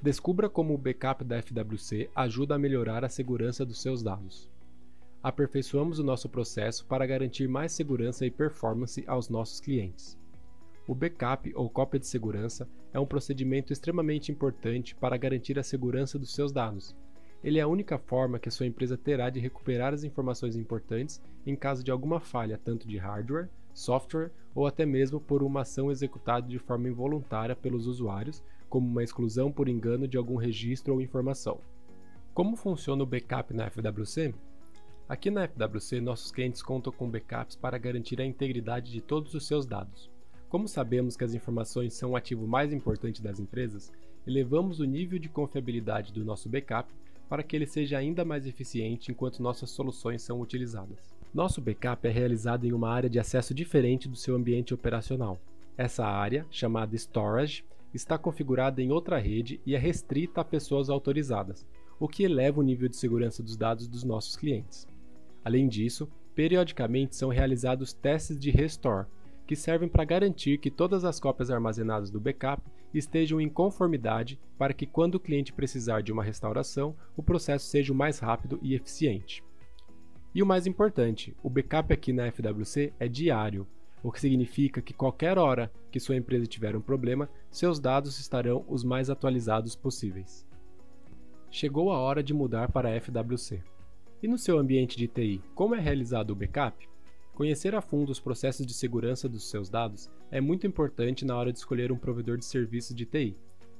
Descubra como o backup da FWC ajuda a melhorar a segurança dos seus dados. Aperfeiçoamos o nosso processo para garantir mais segurança e performance aos nossos clientes. O backup ou cópia de segurança é um procedimento extremamente importante para garantir a segurança dos seus dados. Ele é a única forma que a sua empresa terá de recuperar as informações importantes em caso de alguma falha, tanto de hardware, software ou até mesmo por uma ação executada de forma involuntária pelos usuários como uma exclusão por engano de algum registro ou informação. Como funciona o backup na FWC? Aqui na FWC, nossos clientes contam com backups para garantir a integridade de todos os seus dados. Como sabemos que as informações são o ativo mais importante das empresas, elevamos o nível de confiabilidade do nosso backup para que ele seja ainda mais eficiente enquanto nossas soluções são utilizadas. Nosso backup é realizado em uma área de acesso diferente do seu ambiente operacional. Essa área, chamada Storage, está configurada em outra rede e é restrita a pessoas autorizadas, o que eleva o nível de segurança dos dados dos nossos clientes. Além disso, periodicamente são realizados testes de restore, que servem para garantir que todas as cópias armazenadas do backup estejam em conformidade para que, quando o cliente precisar de uma restauração, o processo seja o mais rápido e eficiente. E o mais importante, o backup aqui na FWC é diário, o que significa que qualquer hora que sua empresa tiver um problema, seus dados estarão os mais atualizados possíveis. Chegou a hora de mudar para a FWC. E no seu ambiente de TI, como é realizado o backup? Conhecer a fundo os processos de segurança dos seus dados é muito importante na hora de escolher um provedor de serviços de TI.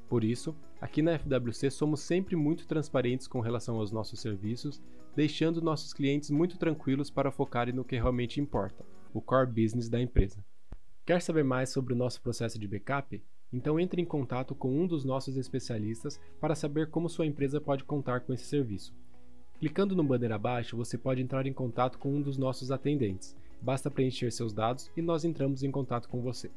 Por isso, aqui na FWC somos sempre muito transparentes com relação aos nossos serviços, deixando nossos clientes muito tranquilos para focarem no que realmente importa, o core business da empresa. Quer saber mais sobre o nosso processo de backup? Então entre em contato com um dos nossos especialistas para saber como sua empresa pode contar com esse serviço. Clicando no banner abaixo, você pode entrar em contato com um dos nossos atendentes. Basta preencher seus dados e nós entramos em contato com você.